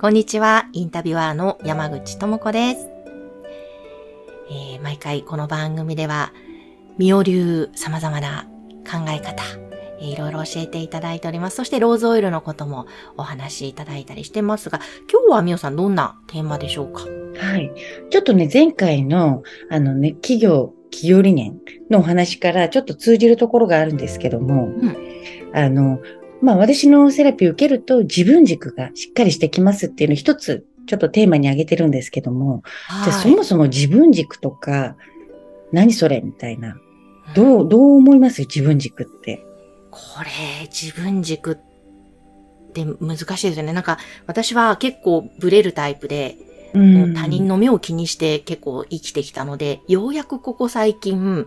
こんにちは、インタビュアーの山口智子です。えー毎回この番組では、ミオ流様々な考え方、えーいろいろ教えていただいております。そしてローズオイルのこともお話しいただいたりしてますが、今日はミオさんどんなテーマでしょうか？はい。ちょっとね、前回の、あのね、企業、企業理念のお話からちょっと通じるところがあるんですけども、んあの、まあ私のセラピーを受けると自分軸がしっかりしてきますっていうのを一つちょっとテーマに挙げてるんですけども、じゃあそもそも自分軸とか、何それみたいな。どう、どう思います？自分軸って。これ、自分軸って難しいですよね。なんか、私は結構ブレるタイプで、うもう他人の目を気にして結構生きてきたので、ようやくここ最近、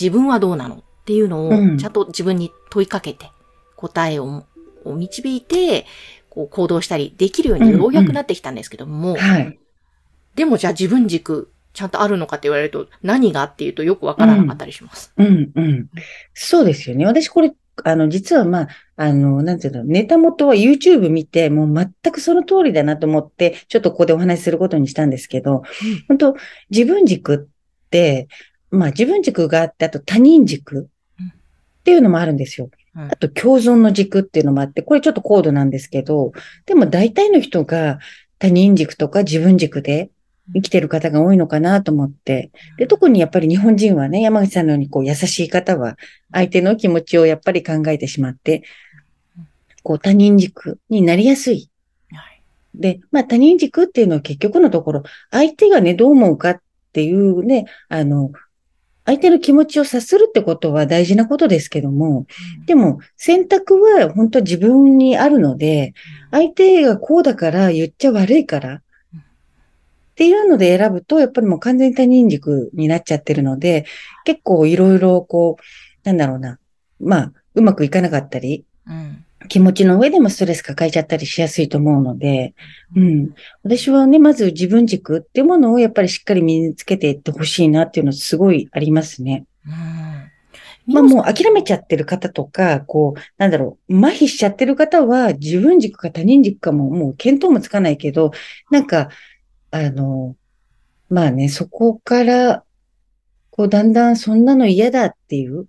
自分はどうなのっていうのうんを、ちゃんと自分に問いかけて、答えをを導いて、こう行動したりできるようにようやくなってきたんですけども、はい。でもじゃあ自分軸、ちゃんとあるのかって言われると、何がっていうとよくわからなかったりします。うん、うん。そうですよね。私これ、あの、実はまあ、あの、なんていうの、ネタ元は YouTube 見て、もう全くその通りだなと思って、ちょっとここでお話しすることにしたんですけど、本当自分軸って、まあ自分軸があって、あと他人軸っていうのもあるんですよ。うんあと共存の軸っていうのもあって、これちょっと高度なんですけど、でも大体の人が他人軸とか自分軸で生きてる方が多いのかなと思って、で、特にやっぱり日本人はね、山口さんのようにこう優しい方は、相手の気持ちをやっぱり考えてしまって、こう他人軸になりやすい。で、まあ他人軸っていうのは結局のところ、相手がね、どう思うかっていうね、あの、相手の気持ちを察するってことは大事なことですけども、でも選択は本当自分にあるので、相手がこうだから言っちゃ悪いから、っていうので選ぶと、やっぱりもう完全に他人軸になっちゃってるので、結構いろいろこう、なんだろうな、まあ、うまくいかなかったり、うん気持ちの上でもストレス抱えちゃったりしやすいと思うので、うん。私はね、まず自分軸っていうものをやっぱりしっかり身につけていってほしいなっていうのすごいありますね。うんまあもう諦めちゃってる方とか、こう、なんだろう、麻痺しちゃってる方は自分軸か他人軸かももう見当もつかないけど、なんか、あの、まあね、そこから、こうだんだんそんなの嫌だっていう、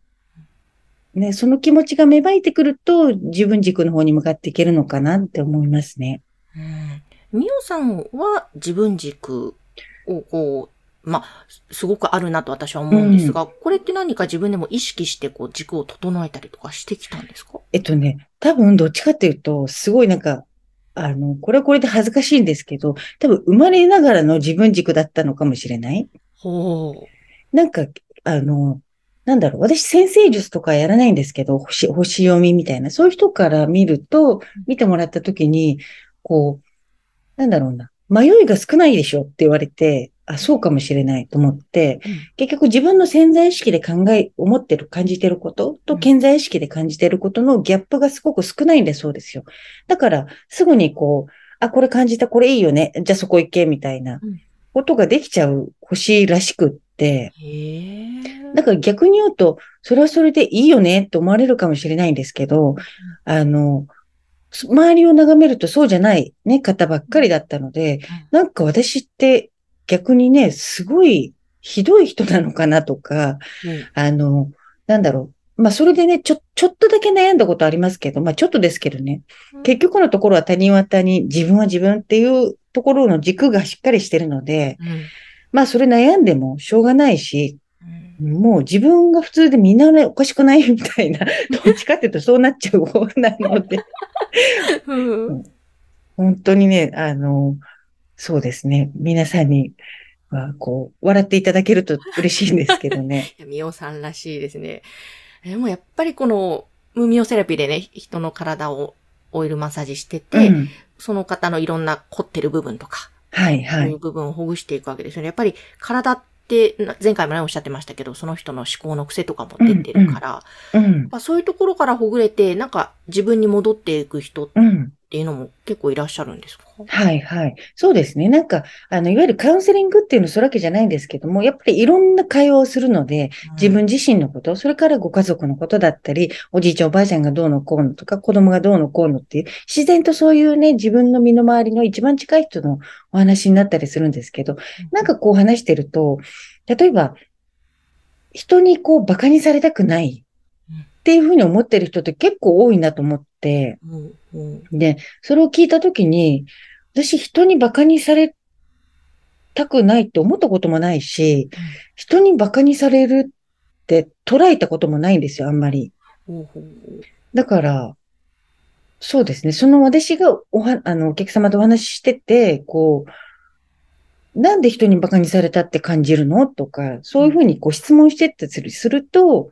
ね、その気持ちが芽生えてくると自分軸の方に向かっていけるのかなって思いますね。うんみおさんは自分軸をこう、まあ、すごくあるなと私は思うんですが、これって何か自分でも意識してこう軸を整えたりとかしてきたんですか？えっとね、多分どっちかっていうと、すごいなんか、あの、これはこれで恥ずかしいんですけど、多分生まれながらの自分軸だったのかもしれないほう。なんか、あの、なんだろう、私先生術とかやらないんですけど、星、星読みみたいな、そういう人から見ると、見てもらったときに、こう、なんだろうな、迷いが少ないでしょって言われて、あ、そうかもしれないと思って、結局自分の潜在意識で考え、思ってる、感じてることとうん潜在意識で感じてることのギャップがすごく少ないんだそうですよ。だから、すぐにこう、あ、これ感じた、これいいよね。じゃあそこ行け、みたいなうんことができちゃう星らしくっ。だから逆に言うと、それはそれでいいよねって思われるかもしれないんですけど、あの、そ周りを眺めるとそうじゃないね、方ばっかりだったので、なんか私って逆にね、すごいひどい人なのかなとか、うん。あの、なんだろう。まあ、それでね、ちょ、ちょっとだけ悩んだことありますけど、まあ、ちょっとですけどね。結局のところは他人は他人、自分は自分っていうところの軸がしっかりしてるので、うんまあ、それ悩んでもしょうがないし、うんもう自分が普通でみんなね、おかしくないみたいな、どっちかっていうとそうなっちゃう方なので、うん本当にね、あの、そうですね。皆さんには、こう、笑っていただけると嬉しいんですけどね。いやみおさんらしいですね。でもやっぱりこの、無ミオセラピーでね、人の体をオイルマッサージしてて、うんその方のいろんな凝ってる部分とかはい、はい。そういう部分をほぐしていくわけですよね。やっぱり体って、な前回もね、おっしゃってましたけど、その人の思考の癖とかも出てるから、うん、まあ、そういうところからほぐれて、なんか自分に戻っていく人っうん。ていうのも結構いらっしゃるんですか？はい、はい。そうですね。なんか、あの、いわゆるカウンセリングっていうのはそれわけじゃないんですけども、やっぱりいろんな会話をするので、自分自身のこと、それからご家族のことだったり、おじいちゃんおばあちゃんがどうのこうのとか、子供がどうのこうのっていう、自然とそういうね、自分の身の回りの一番近い人のお話になったりするんですけど、なんかこう話してると、例えば、人にこう馬鹿にされたくないっていうふうに思ってる人って結構多いなと思って、うんうんで、それを聞いたときに、私人に馬鹿にされたくないって思ったこともないし、人に馬鹿にされるって捉えたこともないんですよ、あんまり。だから、そうですね。その私がおは、あの、お客様とお話ししてて、こう、なんで人に馬鹿にされたって感じるの？とか、そういうふうにこう質問してってするすると、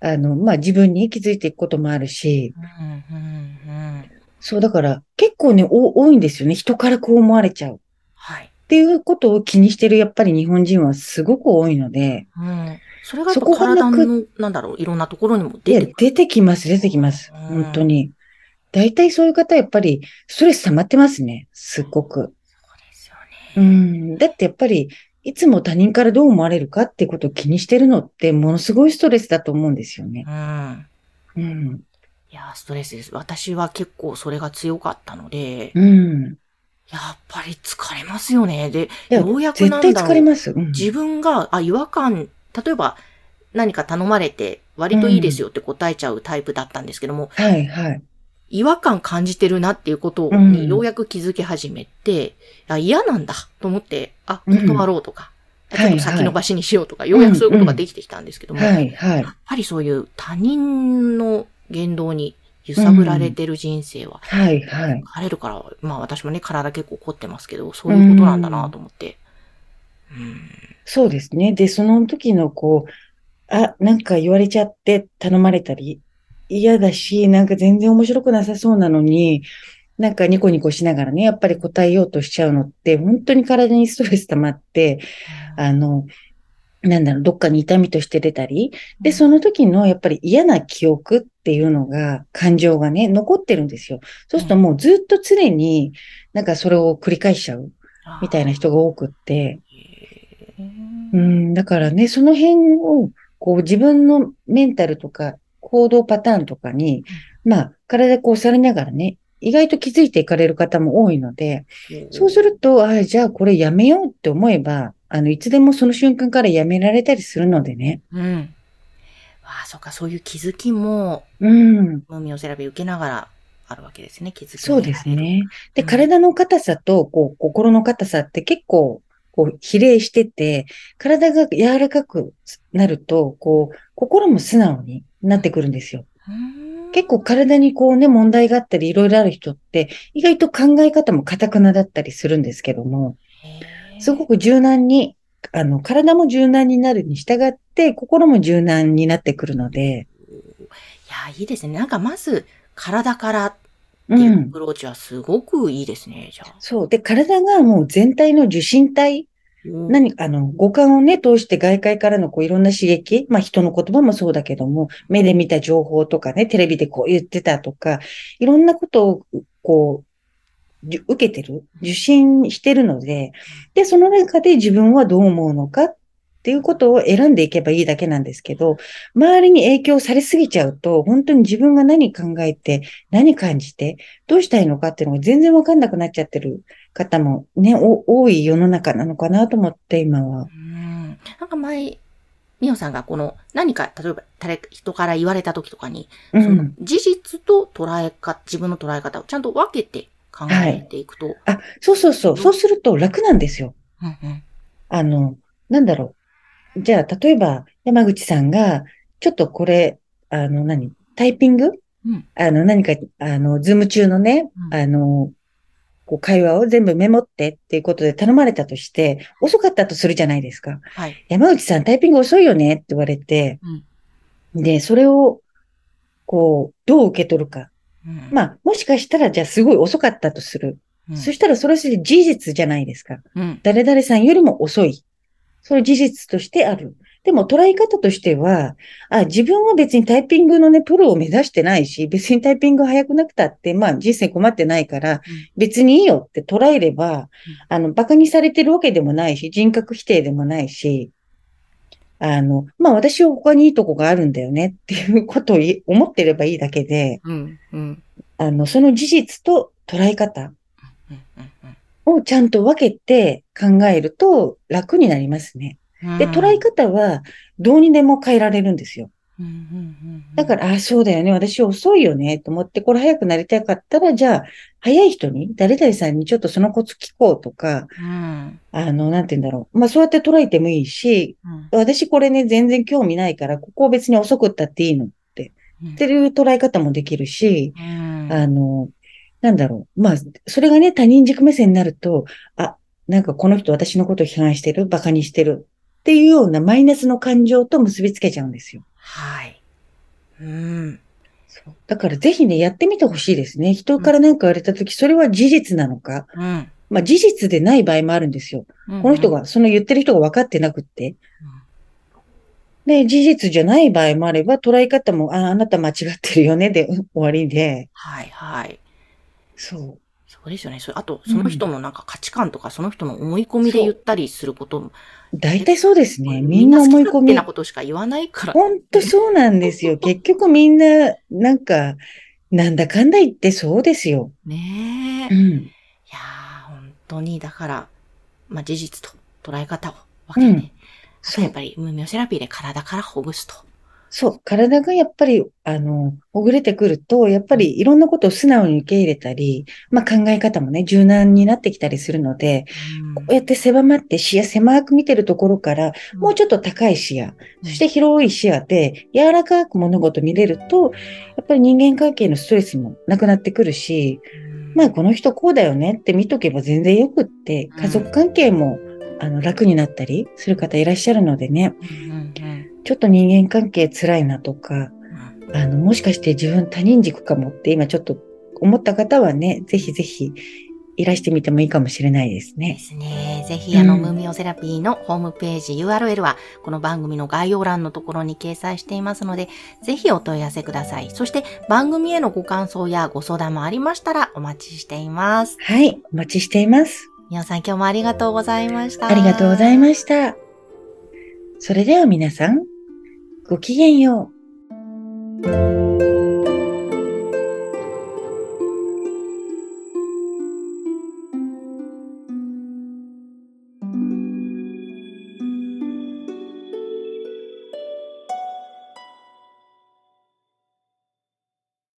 あの、まあ、自分に気づいていくこともあるし、うんうんうんそう、だから結構ね、お多いんですよね。人からこう思われちゃう。はい。っていうことを気にしてるやっぱり日本人はすごく多いので、うん。それがそこがななんだろう、いろんなところにもいや出てくる。出てきます、出てきます。うん本当に。大体そういう方やっぱりストレス溜まってますね。すっごく。そうですようね。ん。だってやっぱり、いつも他人からどう思われるかってことを気にしてるのってものすごいストレスだと思うんですよね。うん。うん。いや、ストレスです。私は結構それが強かったので、うん。やっぱり疲れますよね。で、ようやく絶対なんだろう。疲れます。うん。自分が、あ、違和感、例えば何か頼まれて、割といいですよって答えちゃうタイプだったんですけども、はい、はい。違和感感じてるなっていうことうんにようやく気づき始めて、あ嫌なんだと思って、あ、うん断ろうとか、はいちょっと先延ばしにしようとか、ようやくそういうことができてきたんですけども、やっ。ぱりそういう他人の言動に揺さぶられてる人生は、はい、はい。疲れるから、まあ私もね、体結構凝ってますけど、そういうことなんだなと思って。うん。そうですね。で、その時のこう、あ、なんか言われちゃって頼まれたり、嫌だし、なんか全然面白くなさそうなのに、なんかニコニコしながらね、やっぱり答えようとしちゃうのって、本当に体にストレス溜まって、あの、なんだろう、どっかに痛みとして出たり、で、その時のやっぱり嫌な記憶っていうのが、感情がね、残ってるんですよ。そうするともうずっと常になんかそれを繰り返しちゃうみたいな人が多くって、うん、だからね、その辺を、こう自分のメンタルとか行動パターンとかに、まあ、体こうされながらね、意外と気づいていかれる方も多いので、そうすると、あじゃあこれやめようって思えば、あの、いつでもその瞬間からやめられたりするのでね。うん。ああ、そうか、そういう気づきも、うん、ムーミオセラピー受けながらあるわけですね、気づきもそうですね。で、うん体の硬さと、こう、心の硬さって結構、こう、比例してて、体が柔らかくなると、こう、心も素直になってくるんですよ。結構体にこうね、問題があったり、いろいろある人って、意外と考え方も堅くなだったりするんですけども、すごく。く柔軟に、あの、体も柔軟になるに従って、心も柔軟になってくるので、いや、いいですね。なんかまず、体からってう。いうんアプローチはすごくいいですね、じゃあ。そう。で、体がもう全体の受信体、何、あの、五感をね、通して外界からのこういろんな刺激、まあ人の言葉もそうだけども、目で見た情報とかね、テレビでこう言ってたとか、いろんなことをこう、受けてる、受信してるので、で、その中で自分はどう思うのかっていうことを選んでいけばいいだけなんですけど、周りに影響されすぎちゃうと、本当に自分が何考えて、何感じて、どうしたいのかっていうのが全然わかんなくなっちゃってる方もね、お多い世の中なのかなと思って、今は。うん。なんか前、ミオさんがこの何か、例えば誰人から言われた時とかに、うそのん。事実と捉えか、自分の捉え方をちゃんと分けて考えていくと。あ、そうそうそう？そうすると楽なんですよ。うんうんあの、なんだろう。じゃあ、例えば、山口さんが、ちょっとこれ、あの、何？タイピング？うんあの、何か、あの、ズーム中のね、うんあの、こう会話を全部メモってっていうことで頼まれたとして、遅かったとするじゃないですか。はい。山口さんタイピング遅いよねって言われて、うんで、それを、こう、どう受け取るか。うんまあ、もしかしたら、じゃあすごい遅かったとする。うんそしたらそれは事実じゃないですか。うん。誰々さんよりも遅い。それ事実としてある。でも捉え方としては、あ、自分は別にタイピングのね、プロを目指してないし、別にタイピング早くなくたって、まあ人生困ってないから、別にいいよって捉えれば、あの、馬鹿にされてるわけでもないし、人格否定でもないし、あの、まあ私は他にいいとこがあるんだよねっていうことをい思ってればいいだけで、うん。うん。あの、その事実と捉え方。をちゃんと分けて考えると楽になりますね。うん。で、捉え方はどうにでも変えられるんですよ。うん。うん。うん。だから、ああ、そうだよね。私遅いよね。と思って、これ早くなりたかったら、じゃあ、早い人に、誰々さんにちょっとそのコツ聞こうとか、うん。あの、なんて言うんだろう。まあ、そうやって捉えてもいいし、うん。私これね、全然興味ないから、ここ別に遅くったっていいのって、っていう捉え方もできるし、うん。あの、なんだろう。まあ、それがね、他人軸目線になると、あ、なんかこの人私のことを批判してる、馬鹿にしてるっていうようなマイナスの感情と結びつけちゃうんですよ。はい。うん。そうだからぜひね、やってみてほしいですね。人から何か言われたとき、それは事実なのか。うん。まあ事実でない場合もあるんですよ。この人が、その言ってる人が分かってなくって。で、事実じゃない場合もあれば、捉え方も、あ、あなた間違ってるよね、で終わりで。はいはい。そう。そうですよね。それあと、その人のなんか価値観とか、その人の思い込みで言ったりすることも、大体そうですね。みみんんなな思い込みみ。なことしか言わないから。ほんとそうなんですよ。結局みんな、なんか、なんだかんだ言ってそうですよ。ねえ。いうん。やー、本当に、だから、まあ、事実と捉え方を分けて、うんそう。やっぱり、ムーミオセラピーで体からほぐすと。そう。体がやっぱり、あの、ほぐれてくると、やっぱりいろんなことを素直に受け入れたり、まあ考え方もね、柔軟になってきたりするので、こうやって狭まって視野狭く見てるところから、もうちょっと高い視野、そして広い視野で柔らかく物事見れると、やっぱり人間関係のストレスもなくなってくるし、うん、まあこの人こうだよねって見とけば全然よくって、家族関係もあの楽になったりする方いらっしゃるのでね、うんうんちょっと人間関係辛いなとか、うんあの、もしかして自分他人軸かもって今ちょっと思った方はね、ぜひぜひいらしてみてもいいかもしれないですでね。すね。ぜひ、あの、うんムーミオセラピーのホームページ URL は、この番組の概要欄のところに掲載していますので、ぜひお問い合わせください。そして、番組へのご感想やご相談もありましたらお待ちしています。はい、お待ちしています。みおさん、今日もありがとうございました。ありがとうございました。それでは皆さん、ごきげんよう。